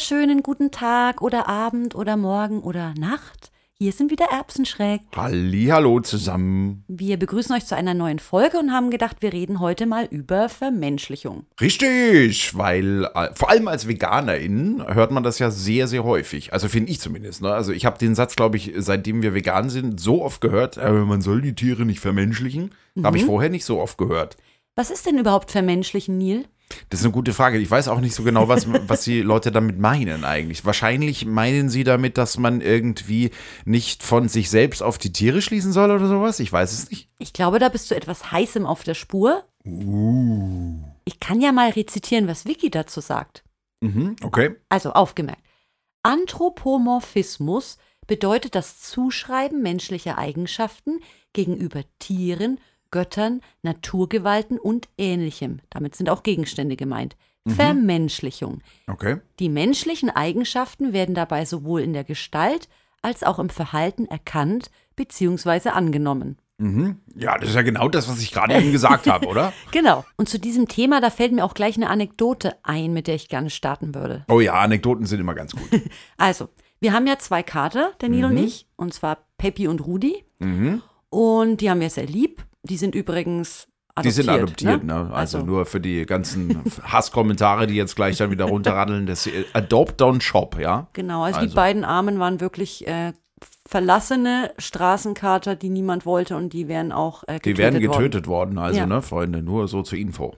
wunderschönen guten Tag oder Abend oder Morgen oder Nacht. Hier sind wieder Erbsenschreck. Hallihallo zusammen. Wir begrüßen euch zu einer neuen Folge und haben gedacht, wir reden heute mal über Vermenschlichung. Richtig, weil äh, vor allem als VeganerInnen hört man das ja sehr, sehr häufig. Also finde ich zumindest. Ne? Also ich habe den Satz, glaube ich, seitdem wir vegan sind, so oft gehört, äh, man soll die Tiere nicht vermenschlichen. Mhm. Habe ich vorher nicht so oft gehört. Was ist denn überhaupt Vermenschlichen, Neil? Das ist eine gute Frage. Ich weiß auch nicht so genau, was, was die Leute damit meinen eigentlich. Wahrscheinlich meinen sie damit, dass man irgendwie nicht von sich selbst auf die Tiere schließen soll oder sowas. Ich weiß es nicht. Ich glaube, da bist du etwas heißem auf der Spur. Uh. Ich kann ja mal rezitieren, was Vicky dazu sagt. Mhm, okay. Also aufgemerkt. Anthropomorphismus bedeutet das Zuschreiben menschlicher Eigenschaften gegenüber Tieren, Göttern, Naturgewalten und ähnlichem. Damit sind auch Gegenstände gemeint. Vermenschlichung. Okay. Die menschlichen Eigenschaften werden dabei sowohl in der Gestalt als auch im Verhalten erkannt bzw. angenommen. Mhm. Ja, das ist ja genau das, was ich gerade eben gesagt habe, oder? Genau. Und zu diesem Thema, da fällt mir auch gleich eine Anekdote ein, mit der ich gerne starten würde. Oh ja, Anekdoten sind immer ganz gut. Also, wir haben ja zwei Kater, der Nilo und ich, und zwar Peppi und Rudi. Und die haben wir sehr lieb. Die sind übrigens adoptiert. Die sind adoptiert, ne? ne? Also, nur für die ganzen Hasskommentare, die jetzt gleich dann wieder runterraddeln. Das Adopt on Shop, ja? Genau, also, die Also. beiden Armen waren wirklich äh, verlassene Straßenkater, die niemand wollte und die werden auch äh, getötet Die werden worden. getötet worden, also, Ja. ne, Freunde, nur so zur Info.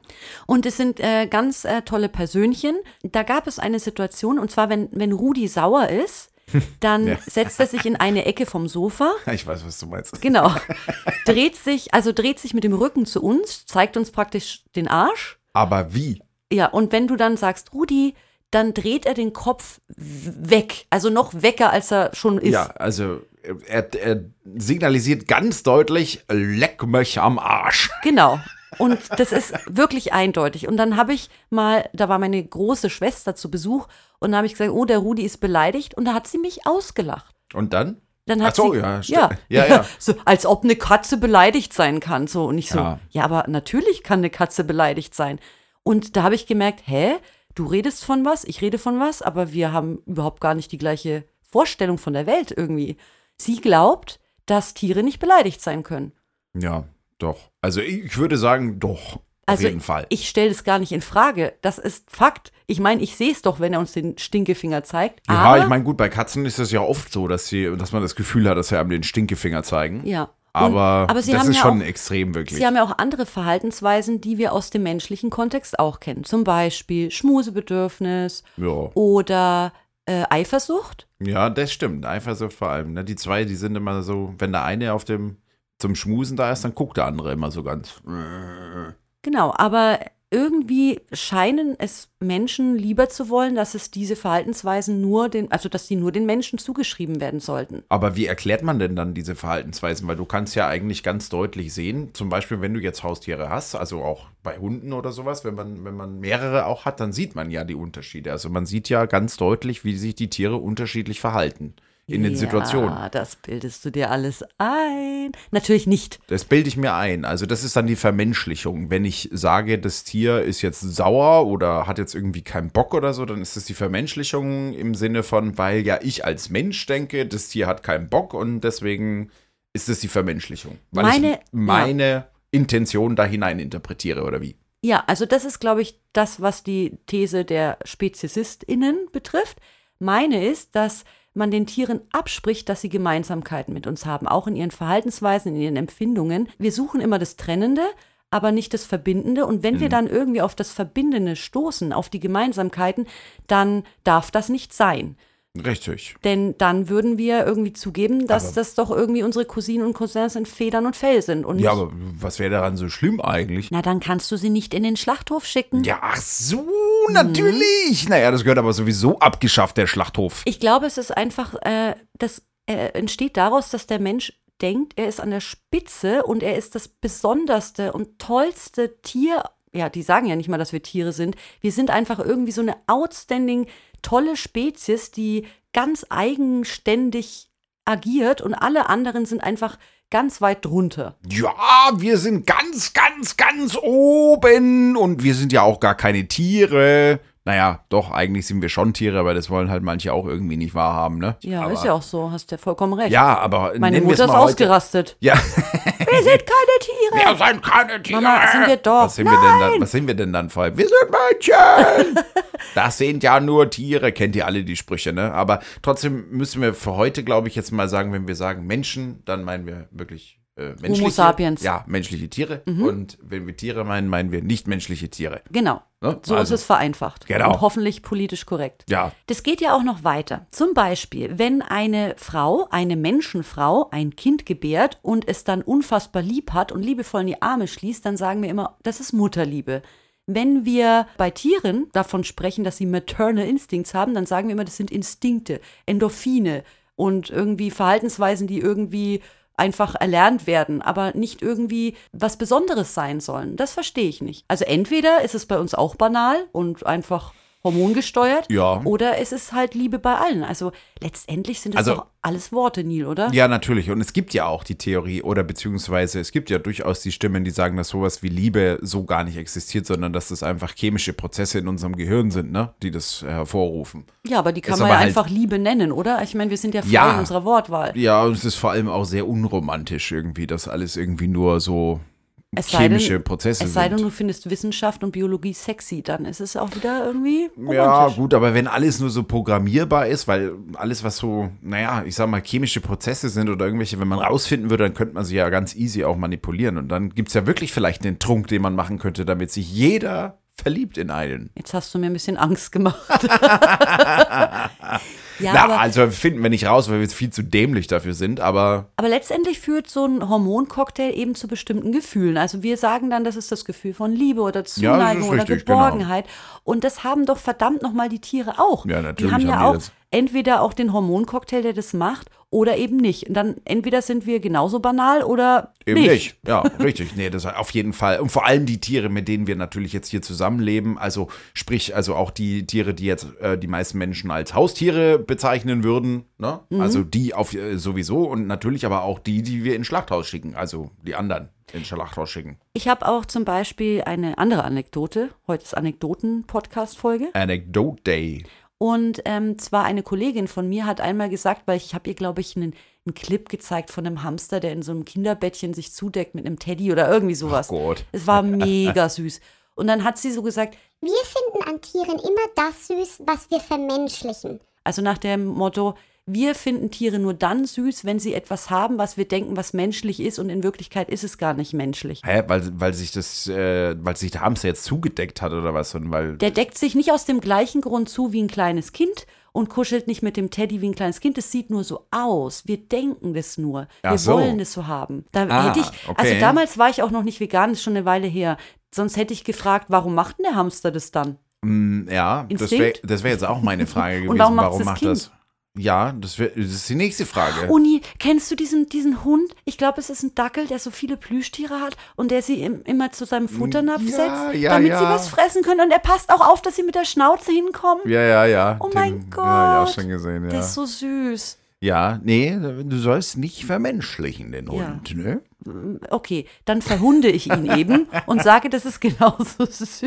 Und es sind äh, ganz äh, tolle Persönchen. Da gab es eine Situation, und zwar, wenn, wenn Rudi sauer ist, dann Ja. setzt er sich in eine Ecke vom Sofa. Ich weiß, was du meinst. Genau. dreht sich, also dreht sich mit dem Rücken zu uns, zeigt uns praktisch den Arsch. Aber wie? Ja, und wenn du dann sagst, Rudi, dann dreht er den Kopf weg. Also noch wecker, als er schon ist. Ja, also er, er signalisiert ganz deutlich, leck mich am Arsch. Genau. Und das ist wirklich eindeutig. Und dann habe ich mal, da war meine große Schwester zu Besuch und da habe ich gesagt, oh, der Rudi ist beleidigt. Und da hat sie mich ausgelacht. Und dann? Dann hat Ach so, sie, ja, ja. Ja, ja. so als ob eine Katze beleidigt sein kann, so und ich so, Ja. ja, aber natürlich kann eine Katze beleidigt sein. Und da habe ich gemerkt, hä, du redest von was, ich rede von was, aber wir haben überhaupt gar nicht die gleiche Vorstellung von der Welt irgendwie. Sie glaubt, dass Tiere nicht beleidigt sein können. Ja, doch. Also ich würde sagen, doch. Also auf jeden Fall. ich stelle das gar nicht in Frage. Das ist Fakt. Ich meine, ich sehe es doch, wenn er uns den Stinkefinger zeigt. ja, ich meine, gut, bei Katzen ist es ja oft so, dass sie, dass man das Gefühl hat, dass sie einem den Stinkefinger zeigen. ja. Aber, Und- aber sie das haben ist ja schon auch, extrem wirklich. Sie haben ja auch andere Verhaltensweisen, die wir aus dem menschlichen Kontext auch kennen. Zum Beispiel Schmusebedürfnis ja. oder äh, Eifersucht. ja, das stimmt. Eifersucht vor allem. Ne? Die zwei, die sind immer so, wenn der eine auf dem zum Schmusen da ist, dann guckt der andere immer so ganz. Genau, aber irgendwie scheinen es Menschen lieber zu wollen, dass es diese Verhaltensweisen nur den, also dass sie nur den Menschen zugeschrieben werden sollten. Aber wie erklärt man denn dann diese Verhaltensweisen? Weil du kannst ja eigentlich ganz deutlich sehen, zum Beispiel, wenn du jetzt Haustiere hast, also auch bei Hunden oder sowas, wenn man, wenn man mehrere auch hat, dann sieht man ja die Unterschiede. Also man sieht ja ganz deutlich, wie sich die Tiere unterschiedlich verhalten in den ja, Situationen. das bildest du dir alles ein. Natürlich nicht. Das bilde ich mir ein. Also das ist dann die Vermenschlichung. Wenn ich sage, das Tier ist jetzt sauer oder hat jetzt irgendwie keinen Bock oder so, dann ist das die Vermenschlichung im Sinne von, weil ja ich als Mensch denke, das Tier hat keinen Bock und deswegen ist es die Vermenschlichung. Weil Meine- ich meine Intention da hinein interpretiere oder wie? Ja, also das ist, glaube ich, das, was die These der SpeziesistInnen betrifft. Meine ist, dass man den Tieren abspricht, dass sie Gemeinsamkeiten mit uns haben, auch in ihren Verhaltensweisen, in ihren Empfindungen. Wir suchen immer das Trennende, aber nicht das Verbindende. Und wenn wir dann irgendwie auf das Verbindende stoßen, auf die Gemeinsamkeiten, dann darf das nicht sein. Richtig. Denn dann würden wir irgendwie zugeben, dass Aber- das doch irgendwie unsere Cousinen und Cousins in Federn und Fell sind. Und Ja, aber was wäre daran so schlimm eigentlich? na, dann kannst du sie nicht in den Schlachthof schicken. Ja, ach so, natürlich. Naja, das gehört aber sowieso abgeschafft, der Schlachthof. Ich glaube, es ist einfach, äh, das äh, entsteht daraus, dass der Mensch denkt, er ist an der Spitze und er ist das besonderste und tollste Tier. Ja, die sagen ja nicht mal, dass wir Tiere sind. Wir sind einfach irgendwie so eine outstanding, tolle Spezies, die ganz eigenständig agiert und alle anderen sind einfach ganz weit drunter. Ja, wir sind ganz, ganz, ganz oben und wir sind ja auch gar keine Tiere. naja, doch, eigentlich sind wir schon Tiere, aber das wollen halt manche auch irgendwie nicht wahrhaben, ne? Ja, aber, ist ja auch so, hast ja vollkommen recht. Ja, aber Meine Mutter ist heute- ausgerastet. Ja, Wir sind keine Tiere. wir sind keine Tiere. Mama, sind wir doch. Was sind wir denn dann? Was sind wir denn dann vor allem? Wir sind Mädchen. das sind ja nur Tiere. Kennt ihr alle die Sprüche, ne? Aber trotzdem müssen wir für heute, glaube ich, jetzt mal sagen, wenn wir sagen Menschen, dann meinen wir wirklich äh, menschliche. sapiens. Mhm. Ja, menschliche Tiere. Und wenn wir Tiere meinen, meinen wir nicht menschliche Tiere. Genau. Ne? So Also, ist es vereinfacht. Genau. Und hoffentlich politisch korrekt. Ja, Das geht ja auch noch weiter. Zum Beispiel, wenn eine Frau, eine Menschenfrau, ein Kind gebärt und es dann unfassbar lieb hat und liebevoll in die Arme schließt, dann sagen wir immer, das ist Mutterliebe. Wenn wir bei Tieren davon sprechen, dass sie maternal Instincts haben, dann sagen wir immer, das sind Instinkte, Endorphine und irgendwie Verhaltensweisen, die irgendwie einfach erlernt werden, aber nicht irgendwie was Besonderes sein sollen. Das verstehe ich nicht. Also entweder ist es bei uns auch banal und einfach hormongesteuert, Ja. oder es ist halt Liebe bei allen. Also letztendlich sind das Also- doch alles Worte, Neil, oder? Ja, natürlich. Und es gibt ja auch die Theorie oder beziehungsweise es gibt ja durchaus die Stimmen, die sagen, dass sowas wie Liebe so gar nicht existiert, sondern dass das einfach chemische Prozesse in unserem Gehirn sind, ne, die das hervorrufen. Ja, aber die kann Ist man ja halt- einfach Liebe nennen, oder? Ich meine, wir sind ja frei Ja. in unserer Wortwahl. Ja, und es ist vor allem auch sehr unromantisch irgendwie, dass alles irgendwie nur so Es sei denn- chemische Prozesse Es sei denn, du findest Wissenschaft und Biologie sexy, dann ist es auch wieder irgendwie Ja, gut, aber wenn alles nur so programmierbar ist, weil alles, was so, naja, ich sag mal, chemische Prozesse sind oder irgendwelche, wenn man rausfinden würde, dann könnte man sie ja ganz easy auch manipulieren. Und dann gibt es ja wirklich vielleicht den Trunk, den man machen könnte, damit sich jeder verliebt in einen. Jetzt hast du mir ein bisschen Angst gemacht. ja, Na, aber, also finden wir nicht raus, weil wir viel zu dämlich dafür sind, aber aber letztendlich führt so ein Hormoncocktail eben zu bestimmten Gefühlen. Also wir sagen dann, das ist das Gefühl von Liebe oder Ja, Zuneigung oder richtig, genau. Geborgenheit. Und das haben doch verdammt nochmal die Tiere auch. Ja, natürlich Die haben ja haben die auch das. entweder auch den Hormoncocktail, der das macht, oder eben nicht. Und dann entweder sind wir genauso banal oder eben nicht. nicht. Ja, richtig. Nee, das auf jeden Fall. Und vor allem die Tiere, mit denen wir natürlich jetzt hier zusammenleben, also sprich, also auch die Tiere, die jetzt äh, die meisten Menschen als Haustiere bezeichnen würden, ne? Mhm. Also die auf äh, sowieso und natürlich aber auch die, die wir ins Schlachthaus schicken, also die anderen ins Schlachthaus schicken. Ich habe auch zum Beispiel eine andere Anekdote. Heute ist Anekdoten-Podcast-Folge. Anecdote Day. Und ähm, zwar eine Kollegin von mir hat einmal gesagt, weil ich habe ihr, glaube ich, einen, einen Clip gezeigt von einem Hamster, der in so einem Kinderbettchen sich zudeckt mit einem Teddy oder irgendwie sowas. Ach Gott. Es war mega süß. Und dann hat sie so gesagt, Wir finden an Tieren immer das süß, was wir vermenschlichen. also nach dem Motto, wir finden Tiere nur dann süß, wenn sie etwas haben, was wir denken, was menschlich ist und in Wirklichkeit ist es gar nicht menschlich. Hä? Weil, weil sich das, äh, weil sich der Hamster jetzt zugedeckt hat oder was? Und weil. Der deckt sich nicht aus dem gleichen Grund zu wie ein kleines Kind und kuschelt nicht mit dem Teddy wie ein kleines Kind. Es sieht nur so aus. Wir denken das nur. Ach Wir so. wollen es so haben. Da Ah, hätte ich, okay. also damals war ich auch noch nicht vegan, ist schon eine Weile her. Sonst hätte ich gefragt, warum macht denn der Hamster das dann? Ja, das wäre Instinkt? das wär jetzt auch meine Frage gewesen. Und warum das macht Kind? das? Ja, das, wär, das ist die nächste Frage. Uni, kennst du diesen, diesen Hund? Ich glaube, es ist ein Dackel, der so viele Plüschtiere hat und der sie im, immer zu seinem Futternapf Ja, setzt, ja, damit ja. sie was fressen können. Und er passt auch auf, dass sie mit der Schnauze hinkommen. Ja, ja, ja. Oh Den- mein Gott. Ja, ich auch schon gesehen, Der ja. ist so süß. Ja, nee, du sollst nicht vermenschlichen, den. Hund, ne? Okay, dann verhunde ich ihn eben und sage, das ist genauso süß.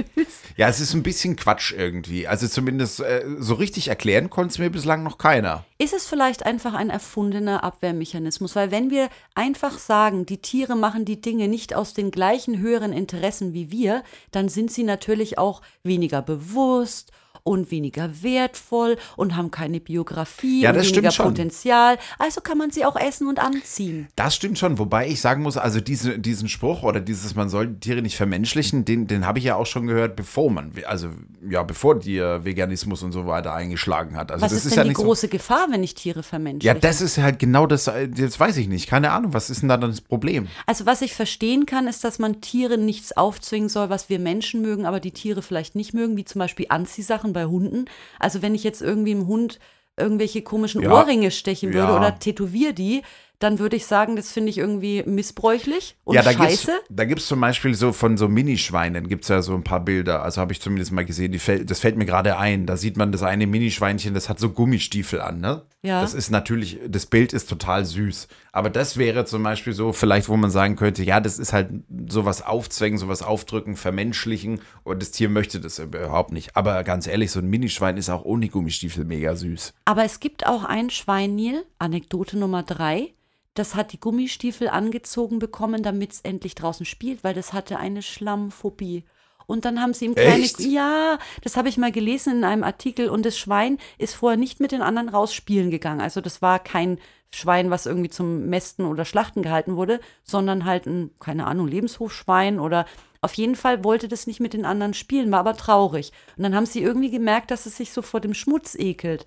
Ja, es ist ein bisschen Quatsch irgendwie. Also zumindest äh, so richtig erklären konnte es mir bislang noch keiner. Ist es vielleicht einfach ein erfundener Abwehrmechanismus? Weil wenn wir einfach sagen, die Tiere machen die Dinge nicht aus den gleichen höheren Interessen wie wir, dann sind sie natürlich auch weniger bewusst und weniger wertvoll und haben keine Biografie Ja, und weniger. Potenzial. Also kann man sie auch essen und anziehen. Das stimmt schon, wobei ich sagen muss, also diese, diesen Spruch oder dieses, man soll Tiere nicht vermenschlichen, den, den habe ich ja auch schon gehört, bevor man, also ja, bevor der Veganismus und so weiter eingeschlagen hat. Also Was das ist, denn die nicht so- große Gefahr, wenn ich Tiere vermenschliche? Ja, das ist halt genau das, das weiß ich nicht. Keine Ahnung, was ist denn da dann das Problem? Also was ich verstehen kann, ist, dass man Tieren nichts aufzwingen soll, was wir Menschen mögen, aber die Tiere vielleicht nicht mögen, wie zum Beispiel Anziehsachen bei Hunden. Also wenn ich jetzt irgendwie im Hund irgendwelche komischen Ja. Ohrringe stechen würde Ja. oder tätowier die, dann würde ich sagen, das finde ich irgendwie missbräuchlich und ja, da gibt's, scheiße. da gibt's zum Beispiel so von so Minischweinen, gibt's ja so ein paar Bilder. Also habe ich zumindest mal gesehen, die fällt, das fällt mir gerade ein. Da sieht man das eine Minischweinchen, das hat so Gummistiefel an, ne? Ja. Das ist natürlich, das Bild ist total süß. Aber das wäre zum Beispiel so, vielleicht, wo man sagen könnte, ja, das ist halt sowas aufzwängen, sowas aufdrücken, vermenschlichen. Und das Tier möchte das überhaupt nicht. Aber ganz ehrlich, so ein Minischwein ist auch ohne Gummistiefel mega süß. Aber es gibt auch ein Schwein, Neil, Anekdote Nummer drei. Das hat die Gummistiefel angezogen bekommen, damit es endlich draußen spielt, weil das hatte eine Schlammphobie. Und dann haben sie ihm kleine. Echt? Ja, das habe ich mal gelesen in einem Artikel. Und das Schwein ist vorher nicht mit den anderen rausspielen gegangen. Also das war kein Schwein, was irgendwie zum Mästen oder Schlachten gehalten wurde, sondern halt ein, keine Ahnung, Lebenshofschwein oder auf jeden Fall wollte das nicht mit den anderen spielen, war aber traurig. Und dann haben sie irgendwie gemerkt, dass es sich so vor dem Schmutz ekelt.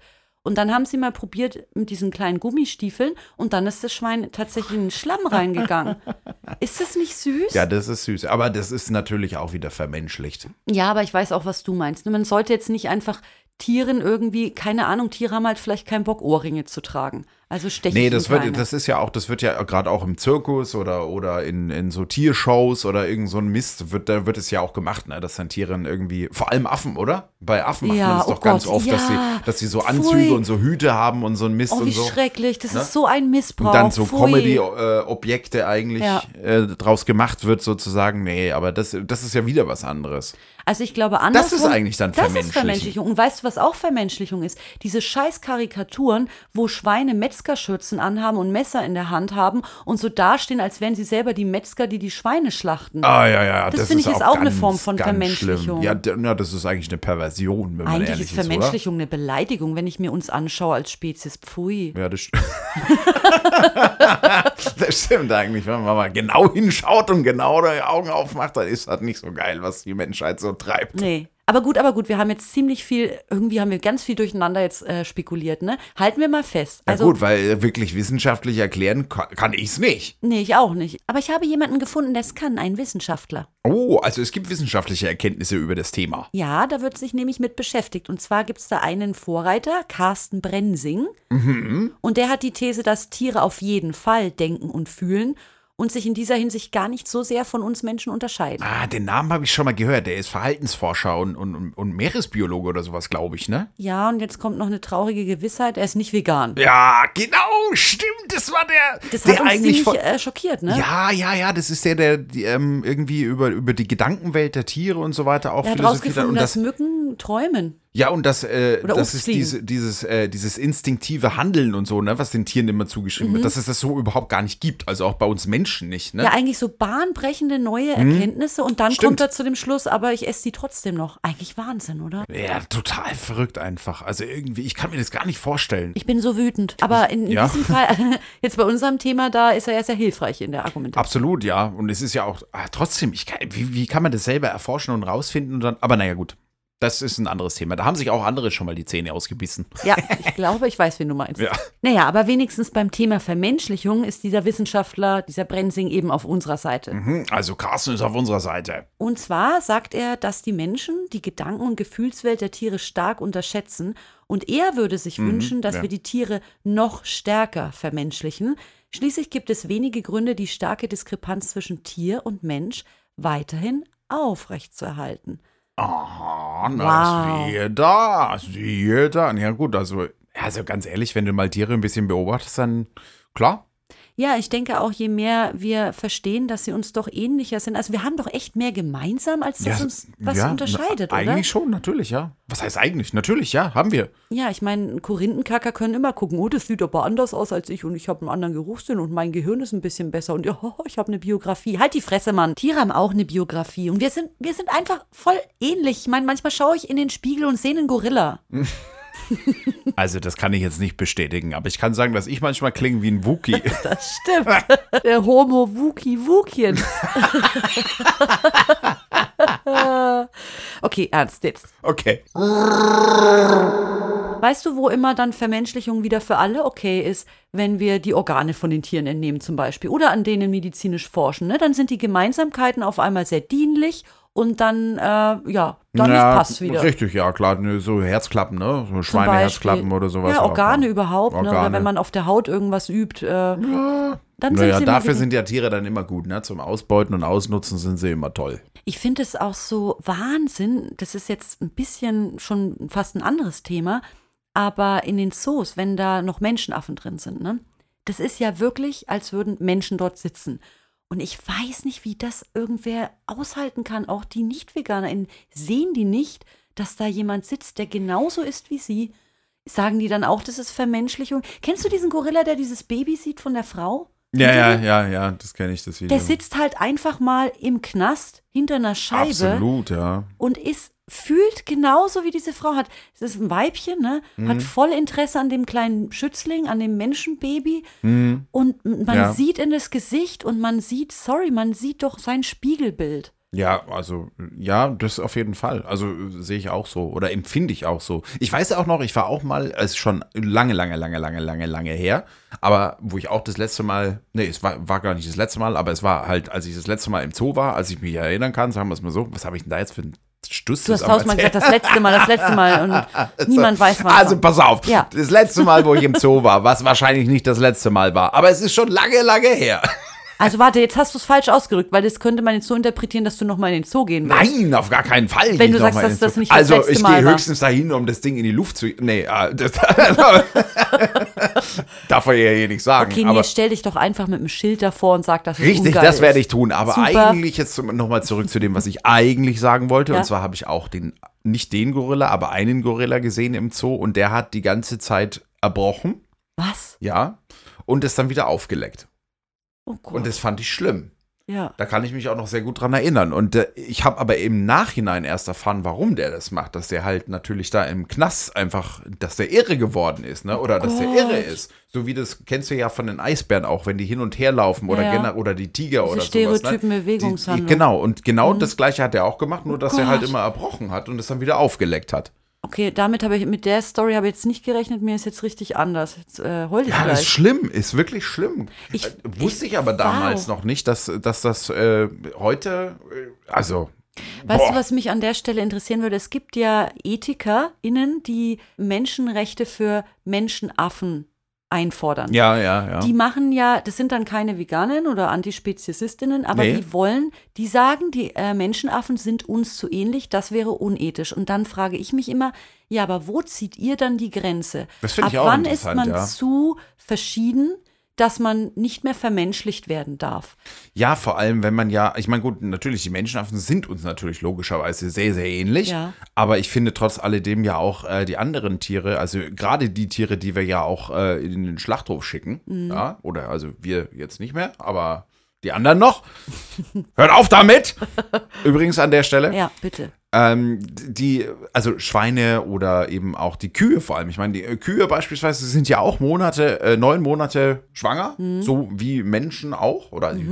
Und dann haben sie mal probiert mit diesen kleinen Gummistiefeln und dann ist das Schwein tatsächlich in den Schlamm reingegangen. Ist das nicht süß? Ja, das ist süß. Aber das ist natürlich auch wieder vermenschlicht. Ja, aber ich weiß auch, was du meinst. Man sollte jetzt nicht einfach Tieren irgendwie, keine Ahnung, Tiere haben halt vielleicht keinen Bock, Ohrringe zu tragen. Also stechen Nee, das wird, das ist ja auch, das wird ja gerade auch im Zirkus oder, oder in, in so Tiershows oder irgend so ein Mist, wird, da wird es ja auch gemacht, ne, dass dann Tieren irgendwie, vor allem Affen, oder? Bei Affen macht Ja, man es oh doch ganz Gott, oft, dass, sie, ja. dass sie so Pfui. Anzüge und so Hüte haben und so ein Mist Oh, wie und so. schrecklich. Das Ne? ist so ein Missbrauch. Und dann so Pfui. Comedy-Objekte eigentlich Ja. äh, draus gemacht wird, sozusagen. Nee, aber das, das ist ja wieder was anderes. Also ich glaube andersrum. ist eigentlich dann Das ist Vermenschlichung. Vermenschlichung. Und weißt du, was auch Vermenschlichung ist? Diese scheiß Karikaturen, wo Schweine Metzgerschürzen anhaben und Messer in der Hand haben und so dastehen, als wären sie selber die Metzger, die die Schweine schlachten. Ah, ja, ja. Das finde ich ist auch eine ganz, Form von Vermenschlichung. Ja, na, das ist eigentlich eine Perversion, wenn man Eigentlich ehrlich ist ist, oder? Vermenschlichung eine Beleidigung, wenn ich mir uns anschaue als Spezies. Pfui. Ja, das, st- das stimmt eigentlich. Wenn man mal genau hinschaut und genau die Augen aufmacht, dann ist das nicht so geil, was die Menschheit so treibt. Nee. Aber gut, aber gut, wir haben jetzt ziemlich viel, irgendwie haben wir ganz viel durcheinander jetzt äh, spekuliert, ne? Halten wir mal fest. Ja Also, gut, weil äh, wirklich wissenschaftlich erklären kann, kann ich es nicht. nee, ich auch nicht. Aber ich habe jemanden gefunden, der es kann, einen Wissenschaftler. Oh, also es gibt wissenschaftliche Erkenntnisse über das Thema. Ja, da wird sich nämlich mit beschäftigt. Und zwar gibt es da einen Vorreiter, Carsten Brensing. Und der hat die These, dass Tiere auf jeden Fall denken und fühlen und sich in dieser Hinsicht gar nicht so sehr von uns Menschen unterscheiden. Ah, den Namen habe ich schon mal gehört. Der ist Verhaltensforscher und, und, und Meeresbiologe oder sowas, glaube ich, ne? Ja, und jetzt kommt noch eine traurige Gewissheit, er ist nicht vegan. Ja, genau, stimmt. Das war der, Das der hat uns eigentlich ziemlich äh, schockiert, ne? Ja, ja, ja, das ist der, der die, ähm, irgendwie über, über die Gedankenwelt der Tiere und so weiter auch er hat philosophiert hat. Und dass das, Mücken träumen. Ja, und das, äh, das ist diese, dieses, äh, dieses instinktive Handeln und so, ne, was den Tieren immer zugeschrieben wird, dass es das so überhaupt gar nicht gibt. Also auch bei uns Menschen nicht, ne? Ja, eigentlich so bahnbrechende neue Erkenntnisse und dann Mhm. Stimmt. kommt er zu dem Schluss, aber ich esse die trotzdem noch. Eigentlich Wahnsinn, oder? Ja, total verrückt einfach. Also irgendwie, ich kann mir das gar nicht vorstellen. Ich bin so wütend. Aber in, in Ja. diesem Fall, jetzt bei unserem Thema, da ist er ja sehr hilfreich in der Argumentation. Absolut, ja. Und es ist ja auch, ah, trotzdem, ich wie, wie kann man das selber erforschen und rausfinden und dann, aber naja, gut. Das ist ein anderes Thema. Da haben sich auch andere schon mal die Zähne ausgebissen. Ja, ich glaube, ich weiß, wen du meinst. Ja. Naja, aber wenigstens beim Thema Vermenschlichung ist dieser Wissenschaftler, dieser Brensing eben auf unserer Seite. Hm, Also Carsten ist auf unserer Seite. Und zwar sagt er, dass die Menschen die Gedanken- und Gefühlswelt der Tiere stark unterschätzen und er würde sich wünschen, dass ja. wir die Tiere noch stärker vermenschlichen. Schließlich gibt es wenige Gründe, die starke Diskrepanz zwischen Tier und Mensch weiterhin aufrechtzuerhalten. Ah, na, Wow. siehe da, siehe da. Ja gut, also, also ganz ehrlich, wenn du mal Tiere ein bisschen beobachtest, dann klar. Ja, ich denke auch, je mehr wir verstehen, dass sie uns doch ähnlicher sind. Also wir haben doch echt mehr gemeinsam, als dass Ja, uns was ja, unterscheidet, na, oder? Eigentlich schon, natürlich, ja. Was heißt eigentlich? Natürlich, ja, haben wir. Ja, ich meine, Korinthenkacker können immer gucken, oh, das sieht aber anders aus als ich und ich habe einen anderen Geruchssinn und mein Gehirn ist ein bisschen besser und ja, ich habe eine Biografie. Halt die Fresse, Mann. Tiere haben auch eine Biografie und wir sind, wir sind einfach voll ähnlich. Ich meine, manchmal schaue ich in den Spiegel und sehe einen Gorilla. Also, das kann ich jetzt nicht bestätigen, aber ich kann sagen, dass ich manchmal klinge wie ein Wookie. Das stimmt. Der Homo Wukien. okay, Okay, ernst jetzt. Okay. Weißt du, wo immer dann Vermenschlichung wieder für alle okay ist, wenn wir die Organe von den Tieren entnehmen zum Beispiel oder an denen medizinisch forschen, ne? Dann sind die Gemeinsamkeiten auf einmal sehr dienlich und dann, äh, ja, dann ja, passt wieder. Richtig, ja, klar. ne, So Herzklappen, ne? So Schweineherzklappen oder sowas. Ja, Organe Aber- überhaupt, Ne? Organe. wenn man auf der Haut irgendwas übt, äh, dann sind Naja, sie dafür sind ja Tiere dann immer gut, ne? Zum Ausbeuten und Ausnutzen sind sie immer toll. Ich finde es auch so Wahnsinn, das ist jetzt ein bisschen schon fast ein anderes Thema, aber in den Zoos, wenn da noch Menschenaffen drin sind, ne? Das ist ja wirklich, als würden Menschen dort sitzen. Und ich weiß nicht, wie das irgendwer aushalten kann. Auch die Nicht-VeganerInnen sehen die nicht, dass da jemand sitzt, der genauso ist wie sie. Sagen die dann auch, das ist Vermenschlichung? Kennst du diesen Gorilla, der dieses Baby sieht von der Frau? Ja, ja, ja, ja, das kenne ich, das Video. Der sitzt halt einfach mal im Knast hinter einer Scheibe Absolut, ja. und ist fühlt genauso wie diese Frau hat. Es ist ein Weibchen, ne? Mhm. Hat voll Interesse an dem kleinen Schützling, an dem Menschenbaby. Und man Mhm. Ja. sieht in das Gesicht und man sieht, sorry, man sieht doch sein Spiegelbild. Ja, also, ja, das auf jeden Fall. Also sehe ich auch so oder empfinde ich auch so. Ich weiß auch noch, ich war auch mal, es ist schon lange, lange, lange, lange, lange, lange her, aber wo ich auch das letzte Mal, nee, es war, war gar nicht das letzte Mal, aber es war halt, als ich das letzte Mal im Zoo war, als ich mich erinnern kann, sagen wir es mal so, was habe ich denn da jetzt für einen Stuss Du hast tausendmal gesagt, das letzte Mal, das letzte Mal. Und niemand weiß, wann. Also pass auf, Ja. das letzte Mal, wo ich im Zoo war, was wahrscheinlich nicht das letzte Mal war, aber es ist schon lange, lange her. Also warte, jetzt hast du es falsch ausgedrückt, weil das könnte man jetzt so interpretieren, dass du nochmal in den Zoo gehen willst. Nein, auf gar keinen Fall. Wenn du sagst, dass das nicht das Also letzte ich gehe höchstens dahin, um das Ding in die Luft zu. Nee, ah, das darf er ja hier nicht sagen. Okay, nee, stell dich doch einfach mit einem Schild davor und sag, dass es richtig, das werde ich tun. Aber Super. eigentlich jetzt nochmal zurück zu dem, was ich eigentlich sagen wollte. Ja. Und zwar habe ich auch den, nicht den Gorilla, aber einen Gorilla gesehen im Zoo und der hat die ganze Zeit erbrochen. Was? Ja. Und ist dann wieder aufgeleckt. Oh Gott. Und das fand ich schlimm. Ja. Da kann ich mich auch noch sehr gut dran erinnern. Und äh, ich habe aber im Nachhinein erst erfahren, warum der das macht. Dass der halt natürlich da im Knast einfach, dass der irre geworden ist, ne? Oder dass der Gott. irre ist. So wie das kennst du ja von den Eisbären auch, wenn die hin und her laufen oder, Ja, oder die Tiger Diese oder sowas. stereotypen Ne? Bewegungshandlungen. Die, genau, und genau das gleiche hat er auch gemacht, nur dass er halt immer erbrochen hat und es dann wieder aufgeleckt hat. Okay, damit habe ich, mit der Story habe ich jetzt nicht gerechnet, mir ist jetzt richtig anders. Jetzt äh, heul ich Ja, das ist gleich. schlimm, ist wirklich schlimm. Ich- Äh, Wusste ich, ich- aber damals wow. noch nicht, dass, dass das äh, heute, äh, also. Weißt boah. du, was mich an der Stelle interessieren würde? Es gibt ja EthikerInnen, die Menschenrechte für Menschenaffen einfordern. Ja, ja, ja. Die machen ja, das sind dann keine Veganen oder Antispeziesistinnen, aber Nee. die wollen, die sagen, die äh, Menschenaffen sind uns zu ähnlich, das wäre unethisch. Und dann frage ich mich immer, ja, aber wo zieht ihr dann die Grenze? Das Ab ich auch wann ist man ja. zu verschieden, dass man nicht mehr vermenschlicht werden darf? Ja, vor allem, wenn man ja, ich meine, gut, natürlich, die Menschenaffen sind uns natürlich logischerweise sehr, sehr ähnlich. Ja. Aber ich finde trotz alledem ja auch äh, die anderen Tiere, also gerade die Tiere, die wir ja auch äh, in den Schlachthof schicken, Mhm. ja, oder also wir jetzt nicht mehr, aber die anderen noch. Hört auf damit! Übrigens an der Stelle. Ja, bitte. Ähm, die, also Schweine oder eben auch die Kühe vor allem. Ich meine, die äh, Kühe beispielsweise sind ja auch Monate, äh, neun Monate schwanger, Mhm. so wie Menschen auch oder die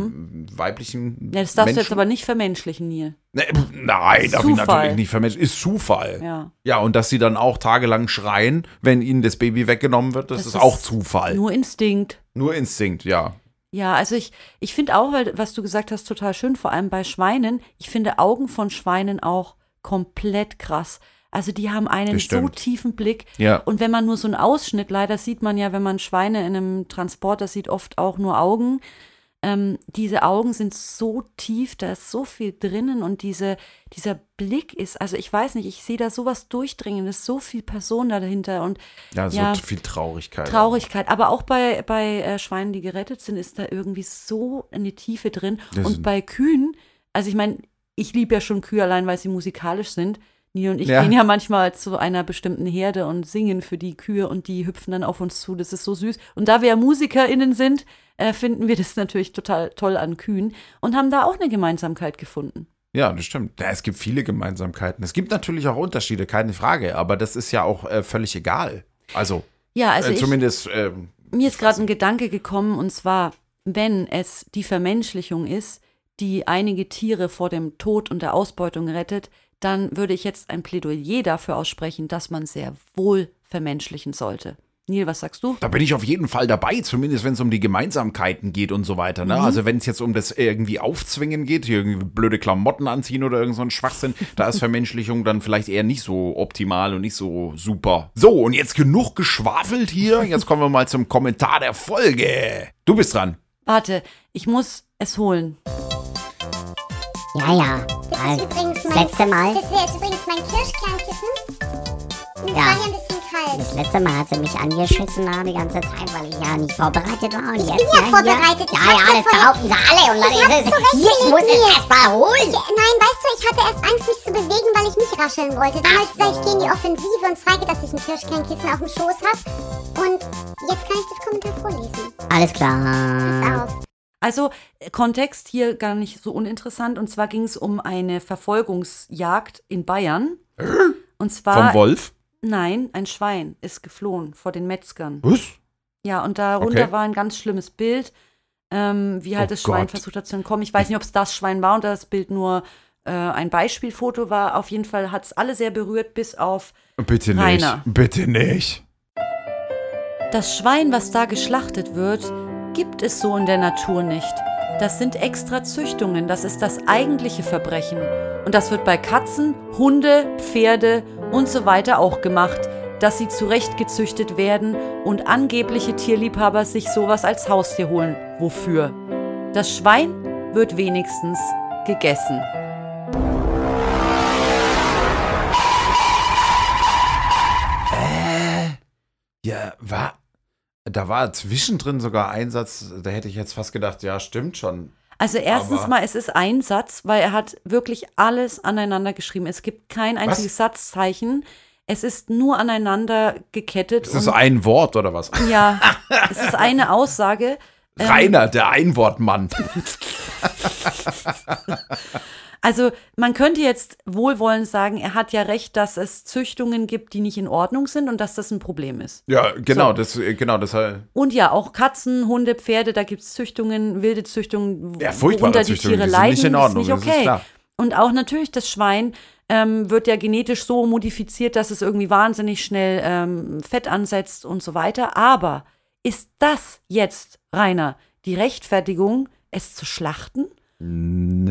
weiblichen. Ja, das darfst Menschen. du jetzt aber nicht vermenschlichen, Neil. Nee, nein, darf ich natürlich nicht vermenschen. Ist Zufall. Ja. Ja, und dass sie dann auch tagelang schreien, wenn ihnen das Baby weggenommen wird, das, Das ist, ist auch Zufall. Nur, Nur Instinkt. Instinkt, ja. Ja, also ich, ich finde auch, weil, was du gesagt hast, total schön, vor allem bei Schweinen. Ich finde Augen von Schweinen auch komplett krass. Also die haben einen Das so tiefen Blick. Ja. Und wenn man nur so einen Ausschnitt, leider sieht man ja, wenn man Schweine in einem Transporter sieht, oft auch nur Augen. Ähm, diese Augen sind so tief, da ist so viel drinnen und diese, dieser Blick ist, also ich weiß nicht, ich sehe da sowas Durchdringendes, so viel Person da dahinter und Ja, so Ja. viel Traurigkeit. Traurigkeit. Aber auch bei, bei äh, Schweinen, die gerettet sind, ist da irgendwie so eine Tiefe drin. Das und ist- bei Kühen, also ich meine, ich liebe ja schon Kühe allein, weil sie musikalisch sind. Nino und ich Ja. gehen ja manchmal zu einer bestimmten Herde und singen für die Kühe und die hüpfen dann auf uns zu. Das ist so süß. Und da wir ja MusikerInnen sind, äh, finden wir das natürlich total toll an Kühen und haben da auch eine Gemeinsamkeit gefunden. Ja, das stimmt. Ja, es gibt viele Gemeinsamkeiten. Es gibt natürlich auch Unterschiede, keine Frage, aber das ist ja auch äh, völlig egal. Also, Ja, also äh, ich, zumindest. ähm, Mir ist gerade ein Gedanke gekommen, und zwar, wenn es die Vermenschlichung ist, die einige Tiere vor dem Tod und der Ausbeutung rettet, dann würde ich jetzt ein Plädoyer dafür aussprechen, dass man sehr wohl vermenschlichen sollte. Neil, was sagst du? Da bin ich auf jeden Fall dabei, zumindest wenn es um die Gemeinsamkeiten geht und so weiter. Ne? Also wenn es jetzt um das irgendwie Aufzwingen geht, irgendwie blöde Klamotten anziehen oder irgend so ein Schwachsinn, da ist Vermenschlichung dann vielleicht eher nicht so optimal und nicht so super. So, und jetzt genug geschwafelt hier. Jetzt kommen wir mal zum Kommentar der Folge. Du bist dran. Warte, ich muss es holen. Ja, ja. Das Also, ist übrigens mein, letzte Mal, Das jetzt übrigens mein Kirschkernkissen. Und es Ja. war ja ein bisschen kalt. das letzte Mal hat sie mich angeschissen die ganze Zeit, weil ich ja nicht vorbereitet war. Und jetzt, bin ja ne, vorbereitet. Hier, Ich ja, ja, das behaupten sie alle. Und dann Ich ist es, hier, ich muss es gelegt. erst mal holen. Ich, nein, weißt du, ich hatte erst Angst, mich zu bewegen, weil ich nicht rascheln wollte. Dann habe ich gesagt, ich gehe in die Offensive und zeige, dass ich ein Kirschkernkissen auf dem Schoß habe. Und jetzt kann ich das Kommentar vorlesen. Alles klar. Pass auf. Also äh, Kontext hier gar nicht so uninteressant. Und zwar ging es um eine Verfolgungsjagd in Bayern. Und zwar, Vom Wolf? nein, ein Schwein ist geflohen vor den Metzgern. Was? Ja, und darunter Okay. war ein ganz schlimmes Bild, ähm, wie halt Oh das Schwein Gott. versucht hat zu entkommen. Ich weiß nicht, ob es das Schwein war und das Bild nur äh, ein Beispielfoto war. Auf jeden Fall hat es alle sehr berührt, bis auf Bitte nicht. Rainer. Bitte nicht. Das Schwein, was da geschlachtet wird, gibt es so in der Natur nicht. Das sind extra Züchtungen, das ist das eigentliche Verbrechen. Und das wird bei Katzen, Hunde, Pferde und so weiter auch gemacht, dass sie zurechtgezüchtet werden und angebliche Tierliebhaber sich sowas als Haustier holen. Wofür? Das Schwein wird wenigstens gegessen. Ja, war. Da war zwischendrin sogar ein Satz, da hätte ich jetzt fast gedacht, ja, stimmt schon. Also erstens Aber- mal, es ist ein Satz, weil er hat wirklich alles aneinander geschrieben. Es gibt kein einziges Satzzeichen. Es ist nur aneinander gekettet. Ist das und- ein Wort oder was? Ja, es ist eine Aussage. Ähm, Rainer, der Einwortmann. Also man könnte jetzt wohlwollend sagen, er hat ja recht, dass es Züchtungen gibt, die nicht in Ordnung sind und dass das ein Problem ist. Ja, genau, So. das, äh, genau, das äh, Und ja, auch Katzen, Hunde, Pferde, da gibt es Züchtungen, wilde Züchtungen, Ja, furchtbare worunter die Züchtungen, Tiere die leiden, nicht in Ordnung, ist das nicht ist okay. klar. Und auch natürlich das Schwein ähm, wird ja genetisch so modifiziert, dass es irgendwie wahnsinnig schnell ähm, Fett ansetzt und so weiter. Aber ist das jetzt, Rainer, die Rechtfertigung, es zu schlachten?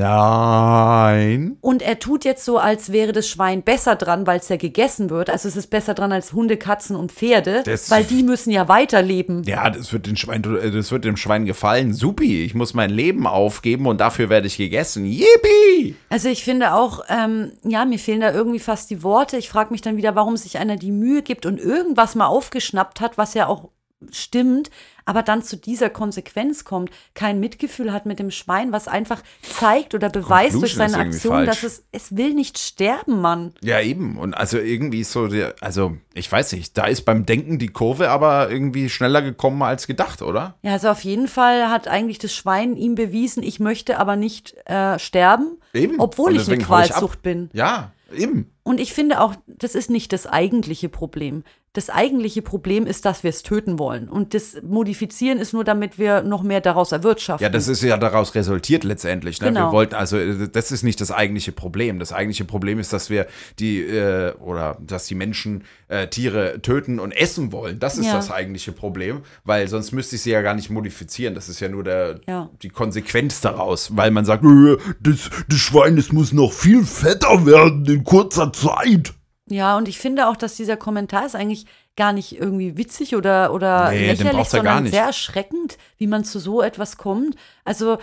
Nein. Und er tut jetzt so, als wäre das Schwein besser dran, weil es ja gegessen wird. Also es ist besser dran als Hunde, Katzen und Pferde, Das- weil die müssen ja weiterleben. Ja, das wird, dem Schwein, äh, das wird dem Schwein gefallen. Supi, ich muss mein Leben aufgeben und dafür werde ich gegessen. Yippie! Also ich finde auch, ähm, ja, mir fehlen da irgendwie fast die Worte. Ich frage mich dann wieder, warum sich einer die Mühe gibt und irgendwas mal aufgeschnappt hat, was ja auch stimmt, aber dann zu dieser Konsequenz kommt, kein Mitgefühl hat mit dem Schwein, was einfach zeigt oder beweist durch seine Aktion, dass es, es will nicht sterben, Mann. Ja, eben. Und also irgendwie ist so, also ich weiß nicht, da ist beim Denken die Kurve aber irgendwie schneller gekommen als gedacht, oder? Ja, also auf jeden Fall hat eigentlich das Schwein ihm bewiesen, ich möchte aber nicht äh, sterben, Eben. obwohl ich eine hau ich. Qualzucht bin. Ja, eben. Und ich finde auch, das ist nicht das eigentliche Problem. Das eigentliche Problem ist, dass wir es töten wollen. Und das Modifizieren ist nur, damit wir noch mehr daraus erwirtschaften. Ja, das ist ja daraus resultiert letztendlich. Ne? Genau. Wir wollten also, äh, das ist nicht das eigentliche Problem. Das eigentliche Problem ist, dass wir die äh, oder dass die Menschen äh, Tiere töten und essen wollen. Das ist Ja. das eigentliche Problem, weil sonst müsste ich sie ja gar nicht modifizieren. Das ist ja nur der, Ja. die Konsequenz daraus, weil man sagt, äh, das, das Schwein, das muss noch viel fetter werden in kurzer Zeit. Ja, und ich finde auch, dass dieser Kommentar ist eigentlich gar nicht irgendwie witzig oder, oder Nee, lächerlich, sondern sehr erschreckend, wie man zu so etwas kommt. Also,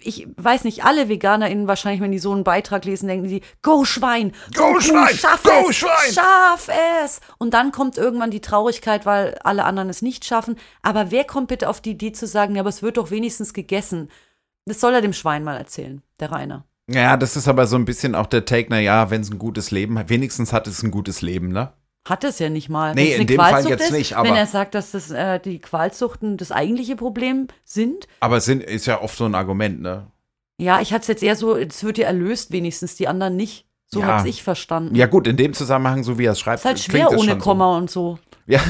ich weiß nicht, alle VeganerInnen wahrscheinlich, wenn die so einen Beitrag lesen, denken die, go Schwein, Go Schwein, schaff go es, Schwein." schaff es. Und dann kommt irgendwann die Traurigkeit, weil alle anderen es nicht schaffen. Aber wer kommt bitte auf die Idee zu sagen, ja, aber es wird doch wenigstens gegessen? Das soll er dem Schwein mal erzählen, der Rainer. Ja, das ist aber so ein bisschen auch der Take, na ja, wenn es ein gutes Leben hat, wenigstens hat es ein gutes Leben, ne? Hat es ja nicht mal. Nee, in dem Fall Qualzucht jetzt ist, nicht, aber- Wenn er sagt, dass das, äh, die Qualzuchten das eigentliche Problem sind. Aber es sind, ist ja oft so ein Argument, ne? Ja, ich hatte es jetzt eher so, es wird ja erlöst wenigstens, die anderen nicht. So Ja. habe ich verstanden. Ja, gut, in dem Zusammenhang, so wie er es schreibt, ist halt schwer ohne schon so. Komma und so. Ja.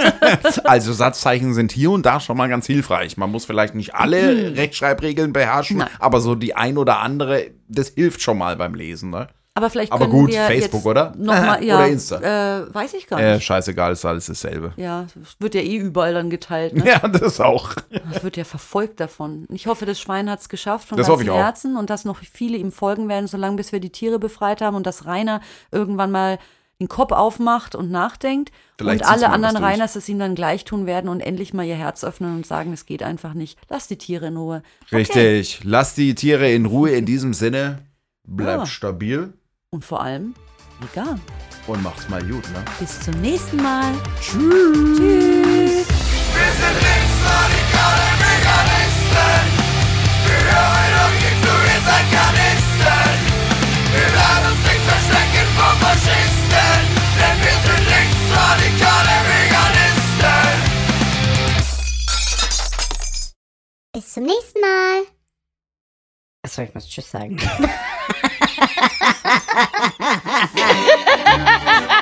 also Satzzeichen sind hier und da schon mal ganz hilfreich. Man muss vielleicht nicht alle Rechtschreibregeln beherrschen, Nein. aber so die ein oder andere, das hilft schon mal beim Lesen, ne? Aber vielleicht Aber gut, wir Facebook, oder? Noch mal, ja, Oder Insta. Äh, weiß ich gar Äh, nicht. scheißegal, ist alles dasselbe. Ja, es wird ja eh überall dann geteilt. Ne? Ja, das auch. Es wird ja verfolgt davon. Ich hoffe, das Schwein hat es geschafft von Das ganzem ich auch. Herzen und dass noch viele ihm folgen werden, solange bis wir die Tiere befreit haben und dass Rainer irgendwann mal den Kopf aufmacht und nachdenkt Vielleicht und alle anderen. Reiners es ihm dann gleich tun werden und endlich mal ihr Herz öffnen und sagen, es geht einfach nicht. Lass die Tiere in Ruhe. Okay. Richtig. Lass die Tiere in Ruhe in diesem Sinne. Bleibt Ja. stabil Und vor allem vegan. und macht's mal gut, ne? Bis zum nächsten Mal. Tschüss. Tschüss. Wir sind linksradikale Veganisten. Wir hören doch nicht zu, ihr seid Kanisten. Wir werden uns nicht verstecken vor Faschisten. Denn wir sind linksradikale Veganisten. Bis zum nächsten Mal. Achso, ich muss Tschüss sagen. ha ha ha ha ha